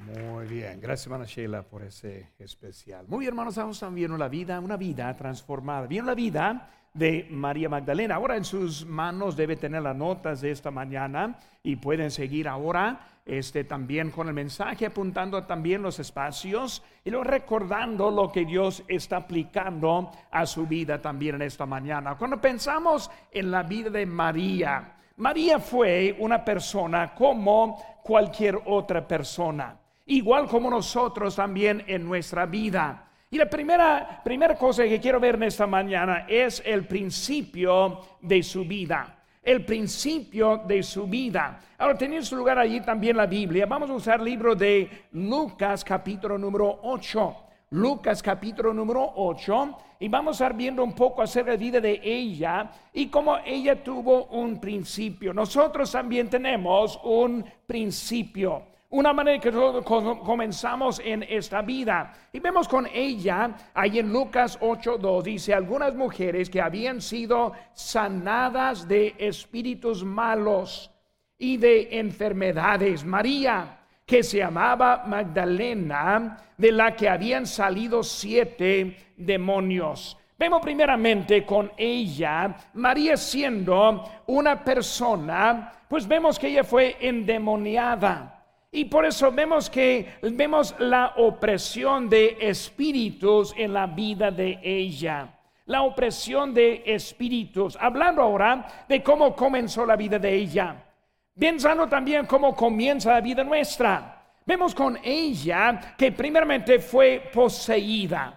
Muy bien, gracias hermana Sheila por ese especial. Muy bien hermanos, estamos viendo la vida, una vida transformada. Viendo la vida de María Magdalena. Ahora en sus manos debe tener las notas de esta mañana y pueden seguir ahora este, también con el mensaje, apuntando también los espacios y luego recordando lo que Dios está aplicando a su vida también en esta mañana. Cuando pensamos en la vida de María, María fue una persona como cualquier otra persona, igual como nosotros también en nuestra vida. Y la primera, primera cosa que quiero ver esta mañana es el principio de su vida. El principio de su vida. Ahora, tiene su lugar allí también la Biblia. Vamos a usar el libro de Lucas, capítulo número 8. Lucas, capítulo número 8. Y vamos a estar viendo un poco acerca de la vida de ella y cómo ella tuvo un principio. Nosotros también tenemos un principio. Una manera que comenzamos en esta vida. Y vemos con ella, ahí en Lucas 8.2, dice, algunas mujeres que habían sido sanadas de espíritus malos y de enfermedades. María, que se llamaba Magdalena, de la que habían salido siete demonios. Vemos primeramente con ella, María siendo una persona, pues vemos que ella fue endemoniada. Y por eso vemos que vemos la opresión de espíritus en la vida de ella. La opresión de espíritus. Hablando ahora de cómo comenzó la vida de ella. Pensando también cómo comienza la vida nuestra. Vemos con ella que primeramente fue poseída.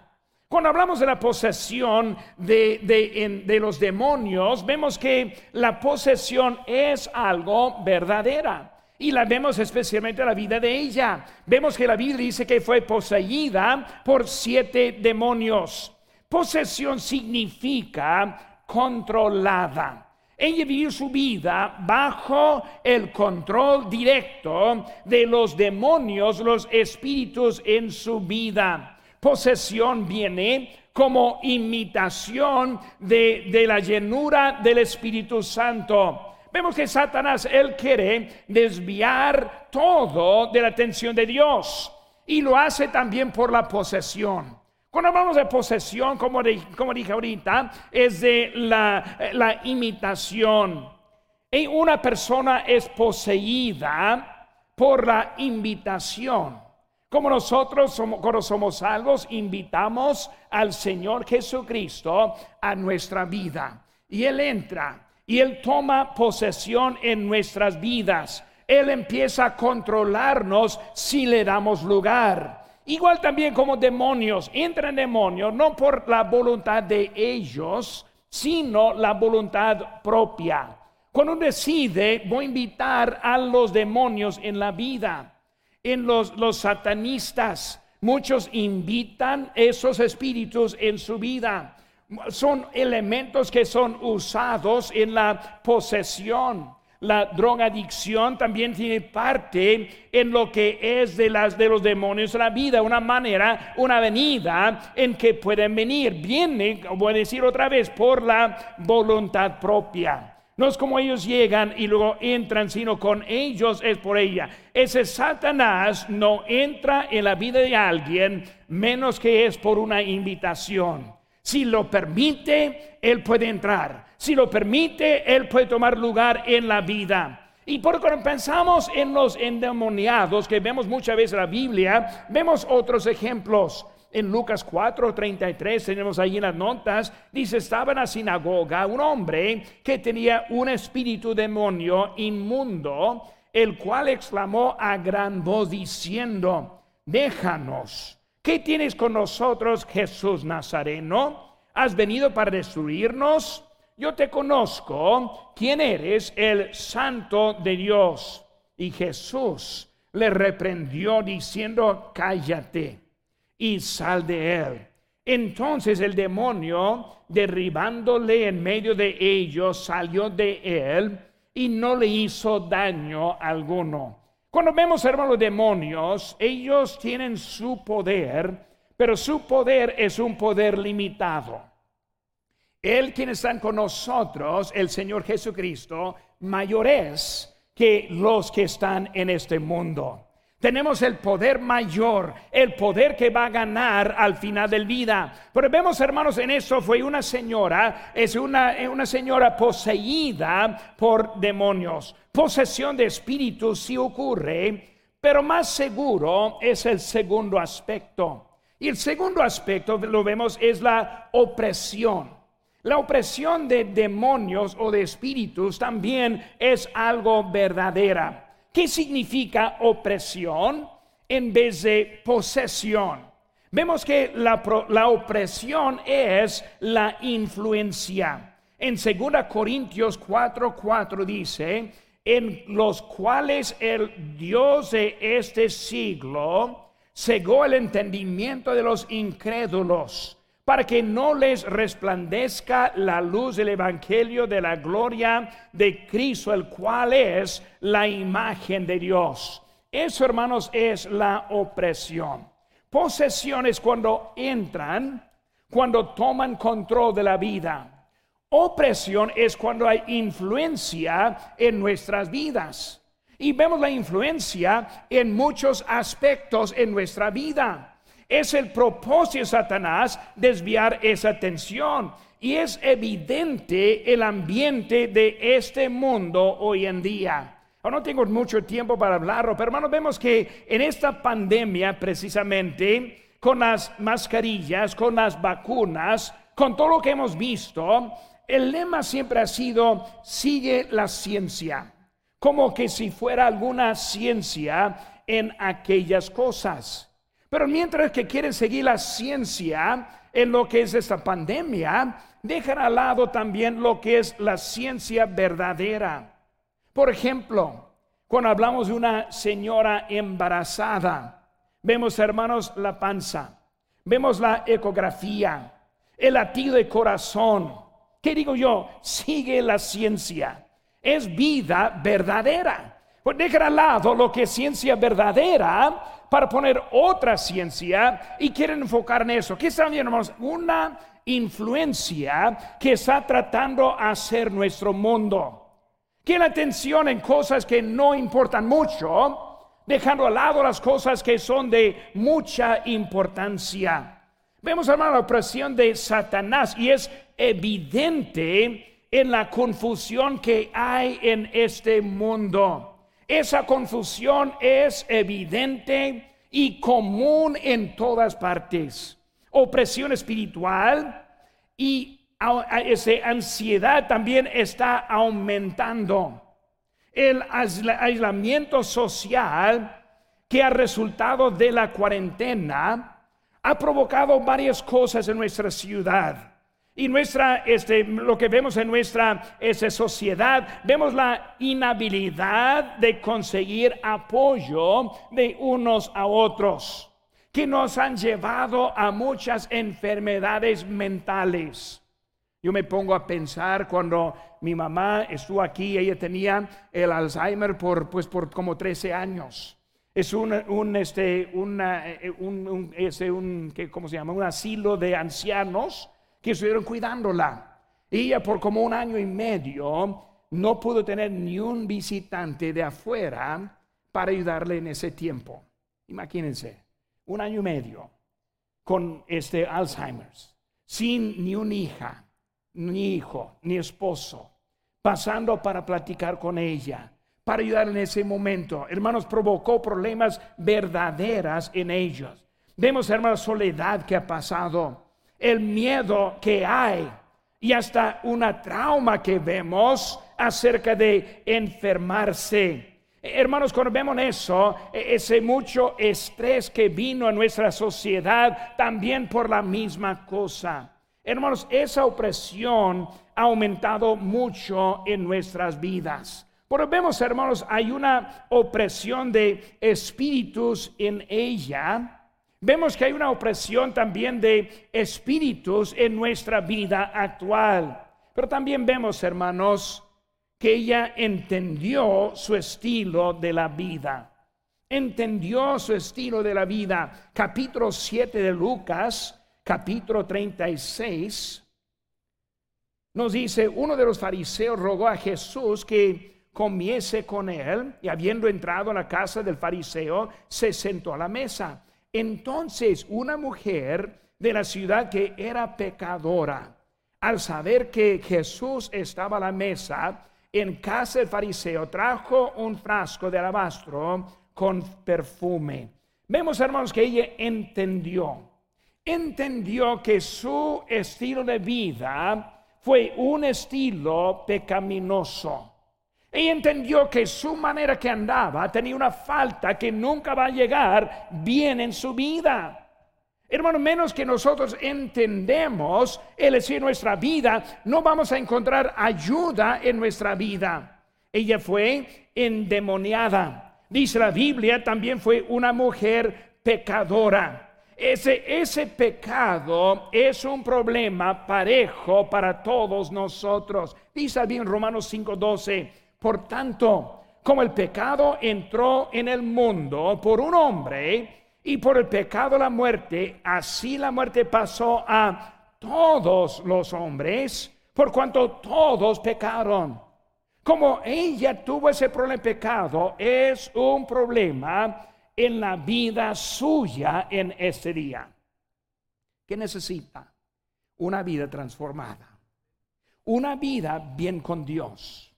Cuando hablamos de la posesión de, de, de, los demonios, vemos que la posesión es algo verdadera. Y la vemos especialmente en la vida de ella. Vemos que la Biblia dice que fue poseída por siete demonios. Posesión significa controlada. Ella vivió su vida bajo el control directo de los demonios, los espíritus en su vida. Posesión viene como imitación de, de la llenura del Espíritu Santo. Vemos que Satanás, él quiere desviar todo de la atención de Dios y lo hace también por la posesión. Cuando hablamos de posesión, como, como dije ahorita, es de la, la imitación. Y una persona es poseída por la invitación. Como nosotros somos, cuando somos salvos, invitamos al Señor Jesucristo a nuestra vida. Y Él entra y Él toma posesión en nuestras vidas. Él empieza a controlarnos si le damos lugar. Igual también como demonios, entran demonios no por la voluntad de ellos, sino la voluntad propia. Cuando decide, voy a invitar a los demonios en la vida, en los, los satanistas, muchos invitan esos espíritus en su vida son elementos que son usados en la posesión. La drogadicción también tiene parte en lo que es de las de los demonios de la vida, una manera, una venida en que pueden venir. Viene, voy a decir otra vez, por la voluntad propia. No es como ellos llegan y luego entran, sino con ellos es por ella. Ese Satanás no entra en la vida de alguien menos que es por una invitación. Si lo permite, Él puede entrar. Si lo permite, Él puede tomar lugar en la vida. Y por cuando pensamos en los endemoniados, que vemos muchas veces en la Biblia, vemos otros ejemplos. En Lucas 4, 33, tenemos ahí en las notas, dice, estaba en la sinagoga un hombre que tenía un espíritu demonio inmundo, el cual exclamó a gran voz diciendo, déjanos ¿Qué tienes con nosotros, Jesús Nazareno? ¿Has venido para destruirnos? Yo te conozco, quién eres, el santo de Dios. Y Jesús le reprendió diciendo, cállate y sal de él. Entonces el demonio, derribándole en medio de ellos, salió de él y no le hizo daño alguno. Cuando vemos, hermanos, demonios, ellos tienen su poder, pero su poder es un poder limitado. Él, quien está con nosotros, el Señor Jesucristo, mayor es que los que están en este mundo. Tenemos el poder mayor, el poder que va a ganar al final del vida. Pero vemos, hermanos, en eso fue una señora, es una, una señora poseída por demonios. Posesión de espíritus sí ocurre, pero más seguro es el segundo aspecto. Y el segundo aspecto, lo vemos, es la opresión. La opresión de demonios o de espíritus también es algo verdadera. ¿Qué significa opresión en vez de posesión? Vemos que la, opresión es la influencia. En 2 Corintios 4:4 4 dice, en los cuales el Dios de este siglo cegó el entendimiento de los incrédulos para que no les resplandezca la luz del Evangelio de la gloria de Cristo, el cual es la imagen de Dios. Eso, hermanos, es la opresión. Posesión es cuando entran, cuando toman control de la vida. Opresión es cuando hay influencia en nuestras vidas. Y vemos la influencia en muchos aspectos en nuestra vida. Es el propósito de Satanás desviar esa atención. Y es evidente el ambiente de este mundo hoy en día. no tengo mucho tiempo para hablarlo, pero hermanos, vemos que en esta pandemia precisamente, con las mascarillas, con las vacunas, con todo lo que hemos visto, el lema siempre ha sido, sigue la ciencia, como que si fuera alguna ciencia en aquellas cosas. Pero mientras que quieren seguir la ciencia en lo que es esta pandemia, dejan al lado también lo que es la ciencia verdadera. Por ejemplo, cuando hablamos de una señora embarazada, vemos, hermanos, la panza, vemos la ecografía, el latido de corazón. ¿Qué digo yo? Sigue la ciencia. Es vida verdadera. Pues dejar al lado lo que es ciencia verdadera para poner otra ciencia y quieren enfocar en eso. ¿Qué están viendo, hermanos? Una influencia que está tratando hacer nuestro mundo. La atención en cosas que no importan mucho, dejando al lado las cosas que son de mucha importancia. Vemos, hermano, la opresión de Satanás y es evidente en la confusión que hay en este mundo. Esa confusión es evidente y común en todas partes. Opresión espiritual y esa ansiedad también está aumentando. El aislamiento social que ha resultado de la cuarentena ha provocado varias cosas en nuestra ciudad. Y nuestra, este, lo que vemos en nuestra esa sociedad, vemos la inhabilidad de conseguir apoyo de unos a otros, que nos han llevado a muchas enfermedades mentales. Yo me pongo a pensar cuando mi mamá estuvo aquí, ella tenía el Alzheimer por, pues, por como 13 años. Es un, un este, eh, un, un, ese, un, ¿cómo se llama? Un asilo de ancianos que estuvieron cuidándola. Ella por como un año y medio no pudo tener ni un visitante de afuera para ayudarle en ese tiempo. Imagínense, un año y medio con este Alzheimer's, sin ni una hija, ni hijo, ni esposo, pasando para platicar con ella, para ayudar en ese momento. Hermanos, provocó problemas verdaderas en ellos. Vemos, hermanos, soledad que ha pasado el miedo que hay y hasta una trauma que vemos acerca de enfermarse. Hermanos, cuando vemos eso, e-, ese mucho estrés que vino a nuestra sociedad también por la misma cosa. Hermanos, esa opresión ha aumentado mucho en nuestras vidas. Pero vemos, hermanos, hay una opresión de espíritus en ella Vemos que hay una opresión también de espíritus en nuestra vida actual. Pero también vemos, hermanos, que ella entendió su estilo de la vida. Entendió su estilo de la vida. Capítulo 7 de Lucas, capítulo 36, nos dice, uno de los fariseos rogó a Jesús que comiese con él, y habiendo entrado a la casa del fariseo, se sentó a la mesa. Entonces una mujer de la ciudad que era pecadora, al saber que Jesús estaba a la mesa en casa del fariseo, trajo un frasco de alabastro con perfume. Vemos, hermanos, que ella entendió, entendió que su estilo de vida fue un estilo pecaminoso. Ella entendió que su manera que andaba tenía una falta que nunca va a llegar bien en su vida. Hermano, menos que nosotros entendemos el decir nuestra vida, no vamos a encontrar ayuda en nuestra vida. Ella fue endemoniada. Dice la Biblia, también fue una mujer pecadora. Ese, ese pecado es un problema parejo para todos nosotros. Dice bien Romanos 5:12, por tanto, como el pecado entró en el mundo por un hombre, y por el pecado la muerte, así la muerte pasó a todos los hombres, por cuanto todos pecaron. Como ella tuvo ese problema de pecado, es un problema en la vida suya en este día. ¿Qué necesita? Una vida transformada. Una vida bien con Dios.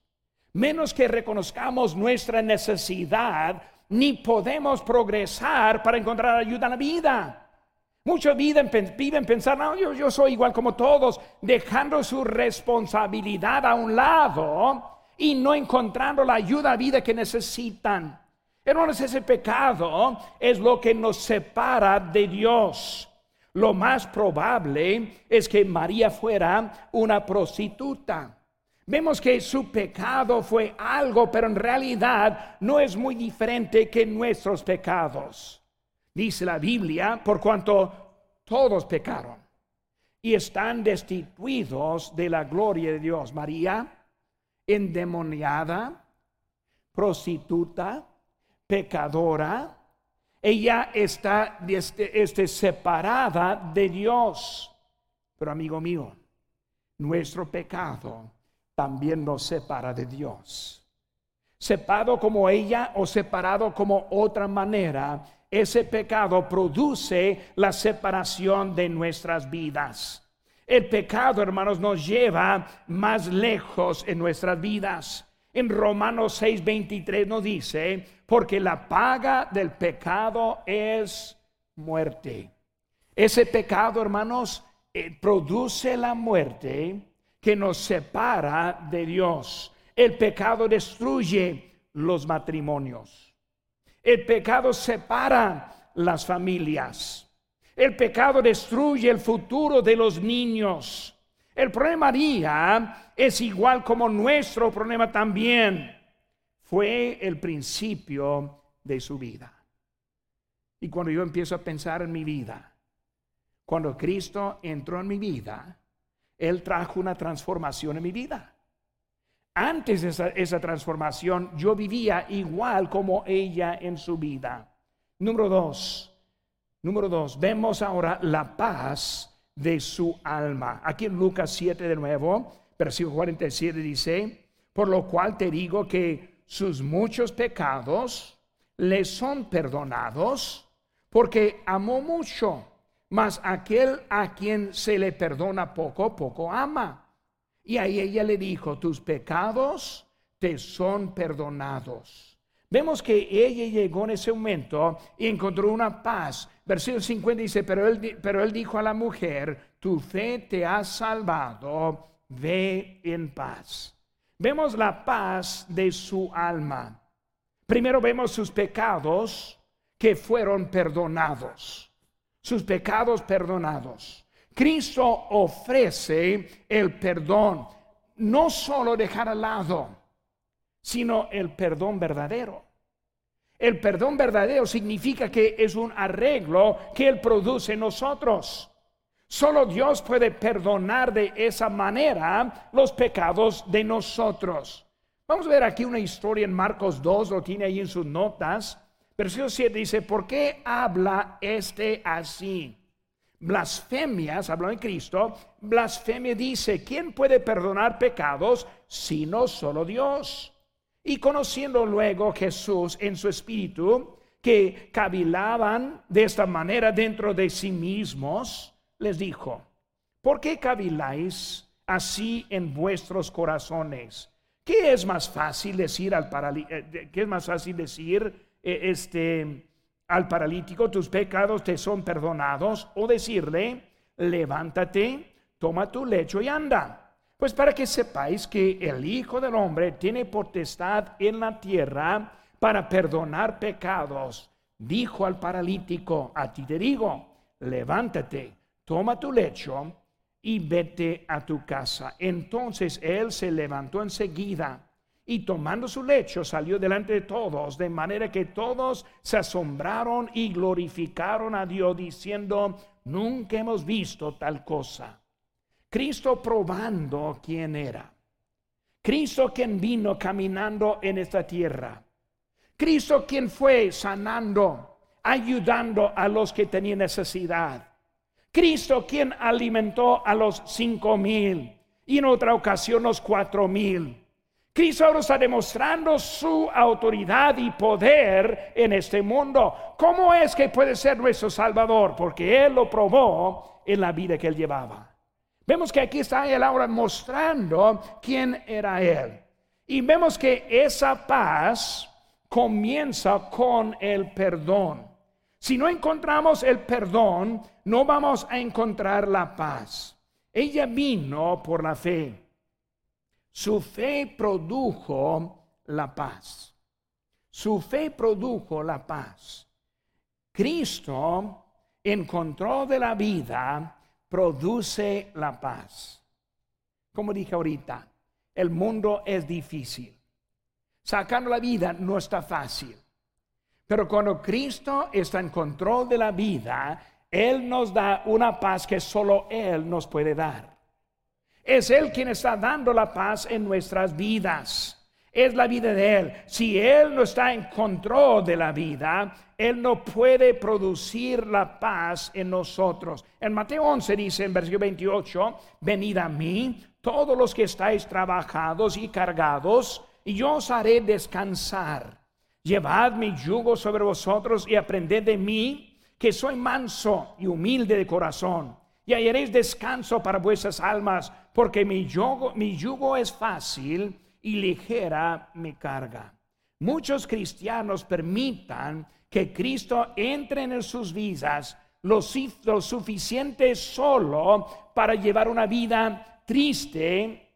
Menos que reconozcamos nuestra necesidad ni podemos progresar para encontrar ayuda en la vida. Muchos viven, viven pensar, no, yo, yo soy igual como todos, dejando su responsabilidad a un lado y no encontrando la ayuda a vida que necesitan. Hermanos, ese pecado es lo que nos separa de Dios. Lo más probable es que María fuera una prostituta. Vemos que su pecado fue algo, pero en realidad no es muy diferente que nuestros pecados. Dice la Biblia, por cuanto todos pecaron y están destituidos de la gloria de Dios. María, endemoniada, prostituta, pecadora, ella está este, este, separada de Dios. Pero amigo mío, nuestro pecado también nos separa de Dios. Separado como ella o separado como otra manera, ese pecado produce la separación de nuestras vidas. El pecado, hermanos, nos lleva más lejos en nuestras vidas. En Romanos 6:23 nos dice, porque la paga del pecado es muerte. Ese pecado, hermanos, eh, produce la muerte que nos separa de Dios. El pecado destruye los matrimonios. El pecado separa las familias. El pecado destruye el futuro de los niños. El problema María es igual como nuestro problema también. Fue el principio de su vida. Y cuando yo empiezo a pensar en mi vida, cuando Cristo entró en mi vida, él trajo una transformación en mi vida. Antes de esa, transformación, yo vivía igual como ella en su vida. Número dos, número dos, vemos ahora la paz de su alma. Aquí en Lucas 7 de nuevo, versículo 47 dice, por lo cual te digo que sus muchos pecados le son perdonados porque amó mucho mas aquel a quien se le perdona poco, poco ama. Y ahí ella le dijo, tus pecados te son perdonados. Vemos que ella llegó en ese momento y encontró una paz. Versículo 50 dice, pero él, pero él dijo a la mujer, tu fe te ha salvado, ve en paz. Vemos la paz de su alma. Primero vemos sus pecados que fueron perdonados sus pecados perdonados. Cristo ofrece el perdón, no solo dejar al lado, sino el perdón verdadero. El perdón verdadero significa que es un arreglo que Él produce en nosotros. Solo Dios puede perdonar de esa manera los pecados de nosotros. Vamos a ver aquí una historia en Marcos 2, lo tiene ahí en sus notas. Versículo 7 dice, ¿por qué habla este así? Blasfemias, hablando de Cristo, blasfemia dice, ¿quién puede perdonar pecados sino solo Dios? Y conociendo luego Jesús en su espíritu, que cavilaban de esta manera dentro de sí mismos, les dijo, ¿por qué caviláis así en vuestros corazones? ¿Qué es más fácil decir al eh, qué es más fácil decir este al paralítico tus pecados te son perdonados o decirle levántate, toma tu lecho y anda? Pues para que sepáis que el Hijo del Hombre tiene potestad en la tierra para perdonar pecados, dijo al paralítico, a ti te digo, levántate, toma tu lecho y vete a tu casa. Entonces él se levantó enseguida y tomando su lecho salió delante de todos, de manera que todos se asombraron y glorificaron a Dios diciendo, nunca hemos visto tal cosa. Cristo probando quién era. Cristo quien vino caminando en esta tierra. Cristo quien fue sanando, ayudando a los que tenían necesidad. Cristo quien alimentó a los cinco mil y en otra ocasión los cuatro mil. Cristo ahora está demostrando su autoridad y poder en este mundo. ¿Cómo es que puede ser nuestro Salvador? Porque Él lo probó en la vida que Él llevaba. Vemos que aquí está él ahora mostrando quién era él. Y vemos que esa paz comienza con el perdón. Si no encontramos el perdón, no vamos a encontrar la paz. Ella vino por la fe. Su fe produjo la paz. Su fe produjo la paz. Cristo encontró de la vida produce la paz. Como dije ahorita, el mundo es difícil. Sacando la vida no está fácil. Pero cuando Cristo está en control de la vida, Él nos da una paz que solo Él nos puede dar. Es Él quien está dando la paz en nuestras vidas es la vida de Él. Si Él no está en control de la vida, Él no puede producir la paz en nosotros. En Mateo 11 dice en versículo 28, venid a mí todos los que estáis trabajados y cargados, y yo os haré descansar. Llevad mi yugo sobre vosotros y aprended de mí, que soy manso y humilde de corazón, y hallaréis descanso para vuestras almas, porque mi yugo, es fácil y ligera mi carga. Muchos cristianos permitan que Cristo entre en sus vidas lo, lo suficiente solo para llevar una vida triste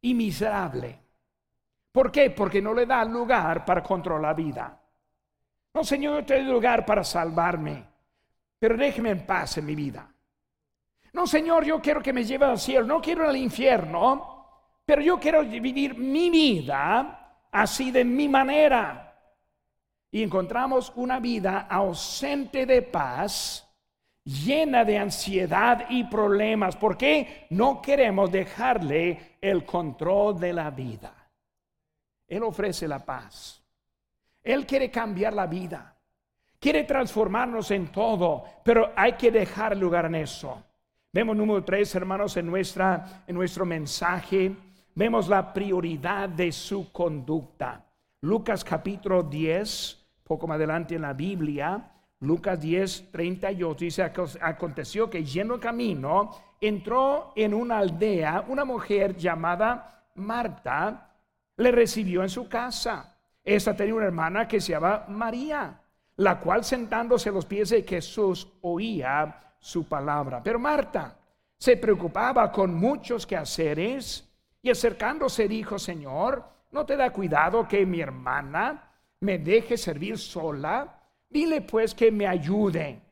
y miserable. ¿Por qué? Porque no le da lugar para controlar la vida. No, Señor, yo te doy lugar para salvarme, pero déjeme en paz en mi vida. No, Señor, yo quiero que me lleve al cielo, no quiero al infierno, pero yo quiero vivir mi vida así de mi manera. Y encontramos una vida ausente de paz, llena de ansiedad y problemas, porque no queremos dejarle el control de la vida. Él ofrece la paz. Él quiere cambiar la vida. Quiere transformarnos en todo, pero hay que dejar lugar en eso. Vemos número tres, hermanos, en, nuestra, en nuestro mensaje vemos la prioridad de su conducta. Lucas capítulo 10, poco más adelante en la Biblia, Lucas 10, 38 dice, aconteció que yendo el camino, entró en una aldea una mujer llamada Marta, le recibió en su casa. Esta tenía una hermana que se llamaba María, la cual sentándose a los pies de Jesús oía su palabra. Pero Marta se preocupaba con muchos quehaceres y acercándose dijo, Señor, ¿no te da cuidado que mi hermana me deje servir sola? Dile pues que me ayude.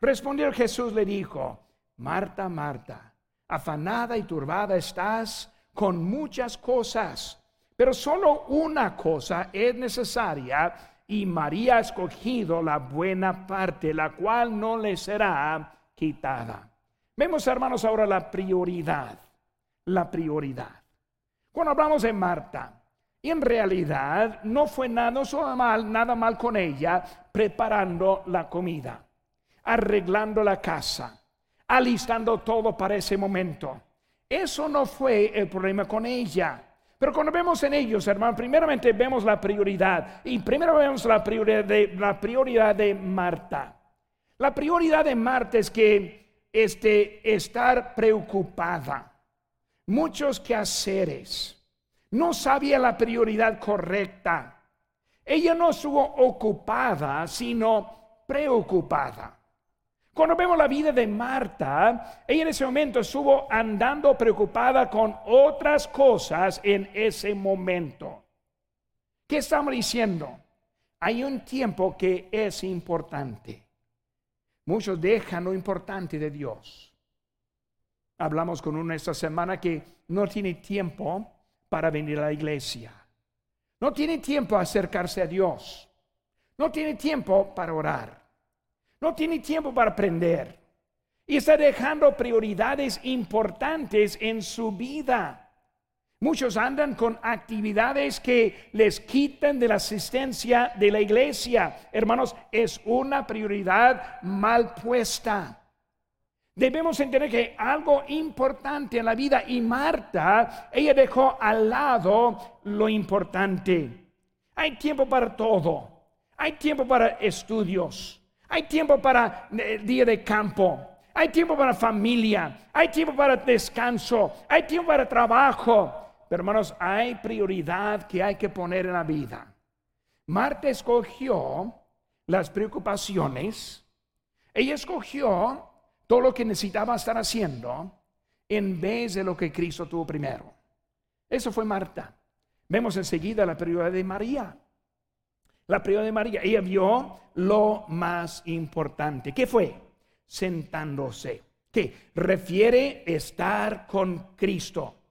Respondió Jesús, le dijo, Marta, Marta, afanada y turbada estás con muchas cosas, pero solo una cosa es necesaria y María ha escogido la buena parte, la cual no le será Vemos, hermanos, ahora la prioridad, la prioridad. Cuando hablamos de Marta, en realidad no fue nada, mal, nada mal con ella preparando la comida, arreglando la casa, alistando todo para ese momento. Eso no fue el problema con ella, Pero cuando vemos en ellos, hermano, primeramente vemos la prioridad. Y primero vemos la prioridad de, la prioridad de Marta. La prioridad de Marta es que este, estar preocupada. Muchos quehaceres. No sabía la prioridad correcta. Ella no estuvo ocupada, sino preocupada. Cuando vemos la vida de Marta, ella en ese momento estuvo andando preocupada con otras cosas en ese momento. ¿Qué estamos diciendo? Hay un tiempo que es importante. Muchos dejan lo importante de Dios. Hablamos con uno esta semana que no tiene tiempo para venir a la iglesia. No tiene tiempo a acercarse a Dios. No tiene tiempo para orar. No tiene tiempo para aprender. Y está dejando prioridades importantes en su vida. Muchos andan con actividades que les quitan de la asistencia de la iglesia. Hermanos, es una prioridad mal puesta. Debemos entender que algo importante en la vida y Marta, ella dejó al lado lo importante. Hay tiempo para todo. Hay tiempo para estudios. Hay tiempo para el eh, día de campo. Hay tiempo para familia. Hay tiempo para descanso. Hay tiempo para trabajo. Pero hermanos, hay prioridad que hay que poner en la vida. Marta escogió las preocupaciones. Ella escogió todo lo que necesitaba estar haciendo en vez de lo que Cristo tuvo primero. Eso fue Marta. Vemos enseguida la prioridad de María. La prioridad de María, ella vio lo más importante. ¿Qué fue? Sentándose. ¿Qué? Refiere estar con Cristo.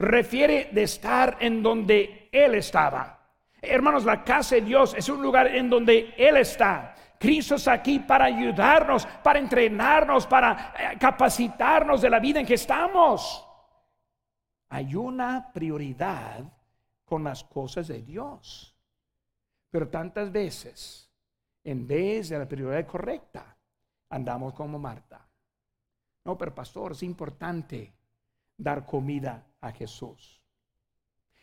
Refiere de estar en donde Él estaba. Hermanos, la casa de Dios es un lugar en donde Él está. Cristo es aquí para ayudarnos, para entrenarnos, para eh, capacitarnos de la vida en que estamos. Hay una prioridad con las cosas de Dios. Pero tantas veces, en vez de la prioridad correcta, andamos como Marta. No, pero pastor, es importante dar comida a Jesús.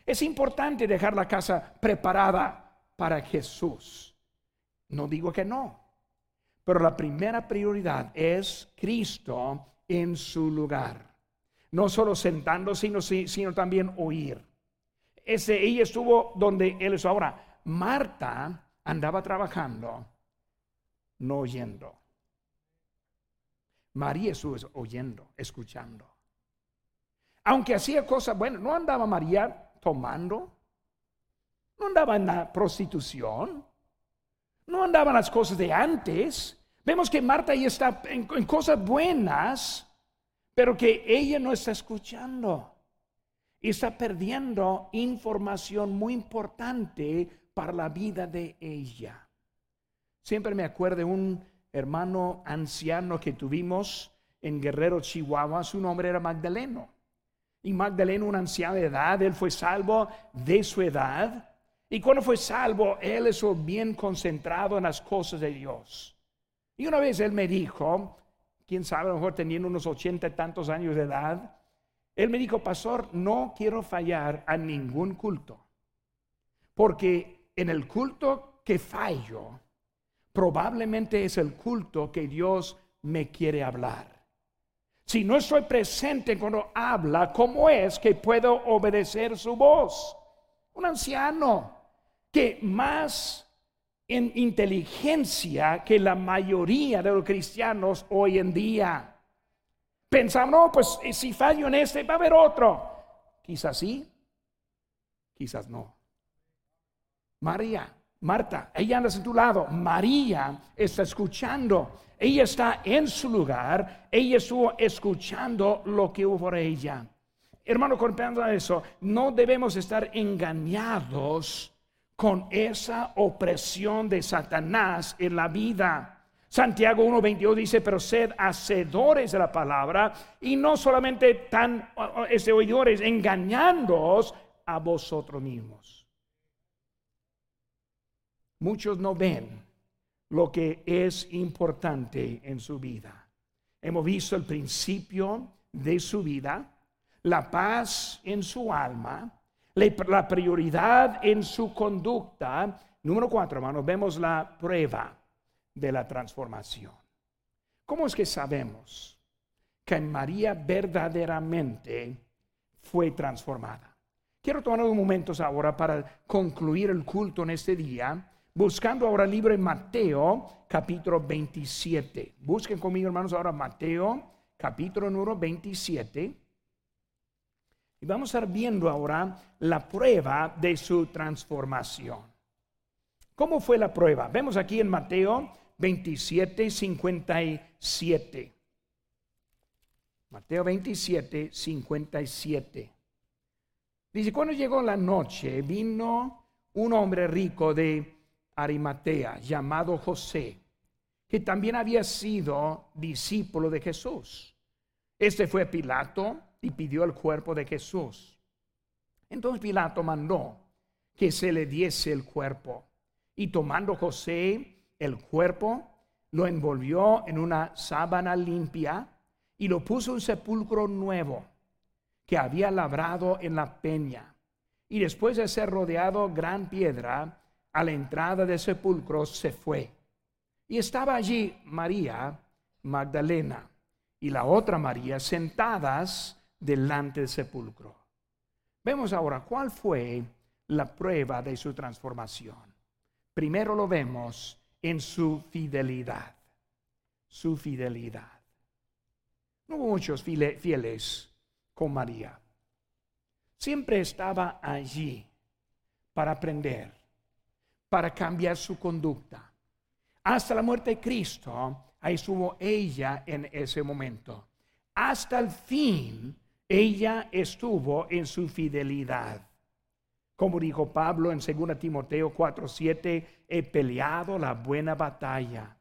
Es importante dejar la casa preparada para Jesús. No digo que no, pero la primera prioridad es Cristo en su lugar. No solo sentándose, sino, sino también oír. Ese, ella estuvo donde él es ahora. Marta andaba trabajando, no oyendo. María estuvo oyendo, escuchando. Aunque hacía cosas buenas, no andaba María tomando, no andaba en la prostitución, no andaban las cosas de antes. Vemos que Marta ahí está en, cosas buenas, pero que ella no está escuchando. Y está perdiendo información muy importante para la vida de ella. Siempre me acuerdo de un hermano anciano que tuvimos en Guerrero, Chihuahua. Su nombre era Magdaleno. Y Magdaleno, un anciano de edad, él fue salvo de su edad. Y cuando fue salvo, él estuvo bien concentrado en las cosas de Dios. Y una vez él me dijo, quién sabe, a lo mejor teniendo unos ochenta y tantos años de edad, él me dijo, pastor, no quiero fallar a ningún culto. Porque en el culto que fallo, probablemente es el culto que Dios me quiere hablar. Si no estoy presente cuando habla, ¿cómo es que puedo obedecer su voz? Un anciano que más en inteligencia que la mayoría de los cristianos hoy en día. Pensamos, no, pues eh, si fallo en este, va a haber otro. Quizás sí, quizás no. María, Marta, ella anda en tu lado. María está escuchando. Ella está en su lugar. Ella estuvo escuchando lo que hubo por ella. Hermano, comprendo eso, no debemos estar engañados con esa opresión de Satanás en la vida. Santiago 1.22 dice, pero sed hacedores de la palabra y no solamente tan este, oidores, engañándoos a vosotros mismos. Muchos no ven lo que es importante en su vida. Hemos visto el principio de su vida, la paz en su alma, la prioridad en su conducta. Número cuatro, hermanos, vemos la prueba de la transformación. ¿Cómo es que sabemos que María verdaderamente fue transformada? Quiero tomar unos momentos ahora para concluir el culto en este día, buscando ahora de Mateo, capítulo 27. Busquen conmigo, hermanos, ahora Mateo, capítulo número 27. Y vamos a estar viendo ahora la prueba de su transformación. ¿Cómo fue la prueba? Vemos aquí en Mateo 27, 57. Mateo 27, 57. Dice, cuando llegó la noche, vino un hombre rico de Arimatea, llamado José, que también había sido discípulo de Jesús. Este fue Pilato y pidió el cuerpo de Jesús. Entonces Pilato mandó que se le diese el cuerpo. Y tomando José el cuerpo, lo envolvió en una sábana limpia y lo puso en un sepulcro nuevo que había labrado en la peña. Y después de ser rodeado gran piedra, a la entrada del sepulcro se fue. Y estaba allí María Magdalena y la otra María sentadas delante del sepulcro. Vemos ahora cuál fue la prueba de su transformación. Primero lo vemos en su fidelidad. Su fidelidad. No hubo muchos fieles con María. Siempre estaba allí para aprender, para cambiar su conducta. Hasta la muerte de Cristo, ahí estuvo ella en ese momento. Hasta el fin, ella estuvo en su fidelidad. Como dijo Pablo en 2 Timoteo 4:7, he peleado la buena batalla,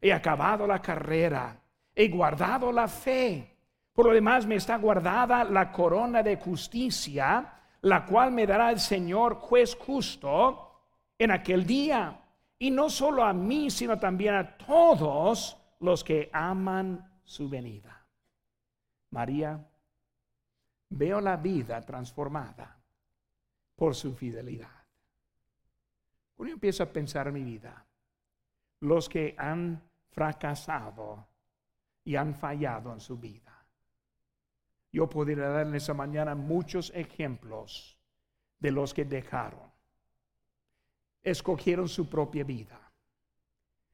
he acabado la carrera, he guardado la fe. Por lo demás me está guardada la corona de justicia, la cual me dará el Señor juez justo en aquel día. Y no solo a mí, sino también a todos los que aman su venida. María, veo la vida transformada por su fidelidad. Cuando yo empiezo a pensar en mi vida, los que han fracasado y han fallado en su vida, yo podría dar en esa mañana muchos ejemplos de los que dejaron. Escogieron su propia vida.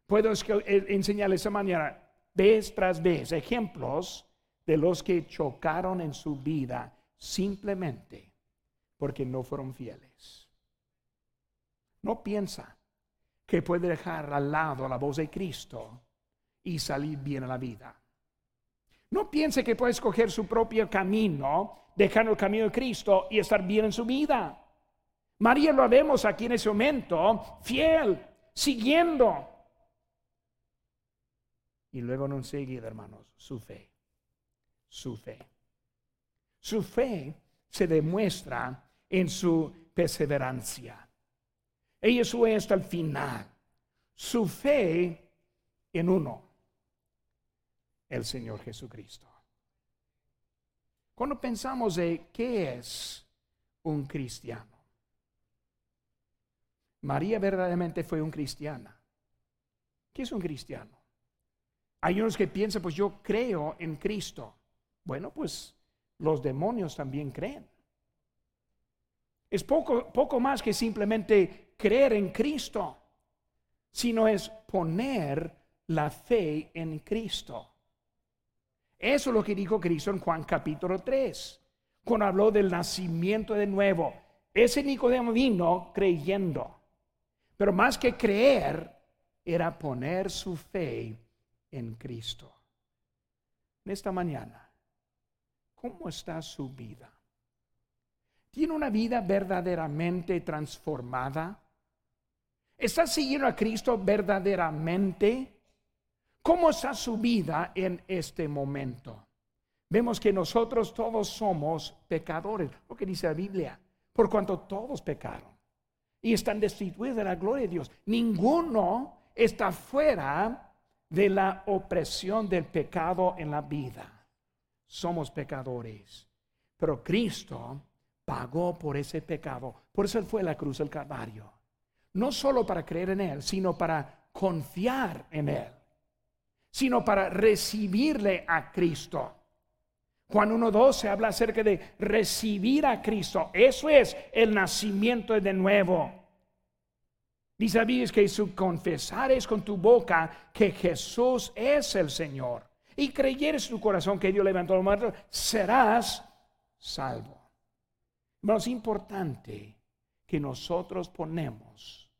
Puedo eh, enseñarles esa mañana, vez tras vez, ejemplos de los que chocaron en su vida simplemente porque no fueron fieles. No piensa que puede dejar al lado la voz de Cristo y salir bien a la vida. No piense que puede escoger su propio camino, dejando el camino de Cristo y estar bien en su vida. María lo vemos aquí en ese momento, fiel, siguiendo. Y luego no enseguida, hermanos, su fe. Su fe. Su fe se demuestra en su perseverancia. Ella sube hasta el final. Su fe en uno el Señor Jesucristo. Cuando pensamos de qué es un cristiano, María verdaderamente fue un cristiana. ¿Qué es un cristiano? Hay unos que piensan, pues yo creo en Cristo. Bueno, pues los demonios también creen. Es poco, poco más que simplemente creer en Cristo, sino es poner la fe en Cristo. Eso es lo que dijo Cristo en Juan capítulo 3, cuando habló del nacimiento de nuevo. Ese Nicodemo vino creyendo, pero más que creer, era poner su fe en Cristo. En esta mañana, ¿cómo está su vida? ¿Tiene una vida verdaderamente transformada? ¿Está siguiendo a Cristo verdaderamente? ¿Cómo está su vida en este momento? Vemos que nosotros todos somos pecadores, lo que dice la Biblia, por cuanto todos pecaron y están destituidos de la gloria de Dios. Ninguno está fuera de la opresión del pecado en la vida. Somos pecadores, pero Cristo pagó por ese pecado. Por eso fue la cruz del Calvario. No solo para creer en Él, sino para confiar en Él, sino para recibirle a Cristo. Juan 1.2 se habla acerca de recibir a Cristo. Eso es el nacimiento de nuevo. Y sabéis que su confesar es con tu boca que Jesús es el Señor y creyeres en tu corazón que Dios levantó los muertos, serás salvo. Pero es importante que nosotros ponemos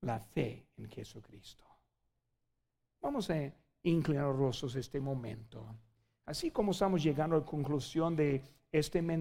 la fe en Jesucristo. Vamos a inclinar los rostros este momento. Así como estamos llegando a la conclusión de este mensaje.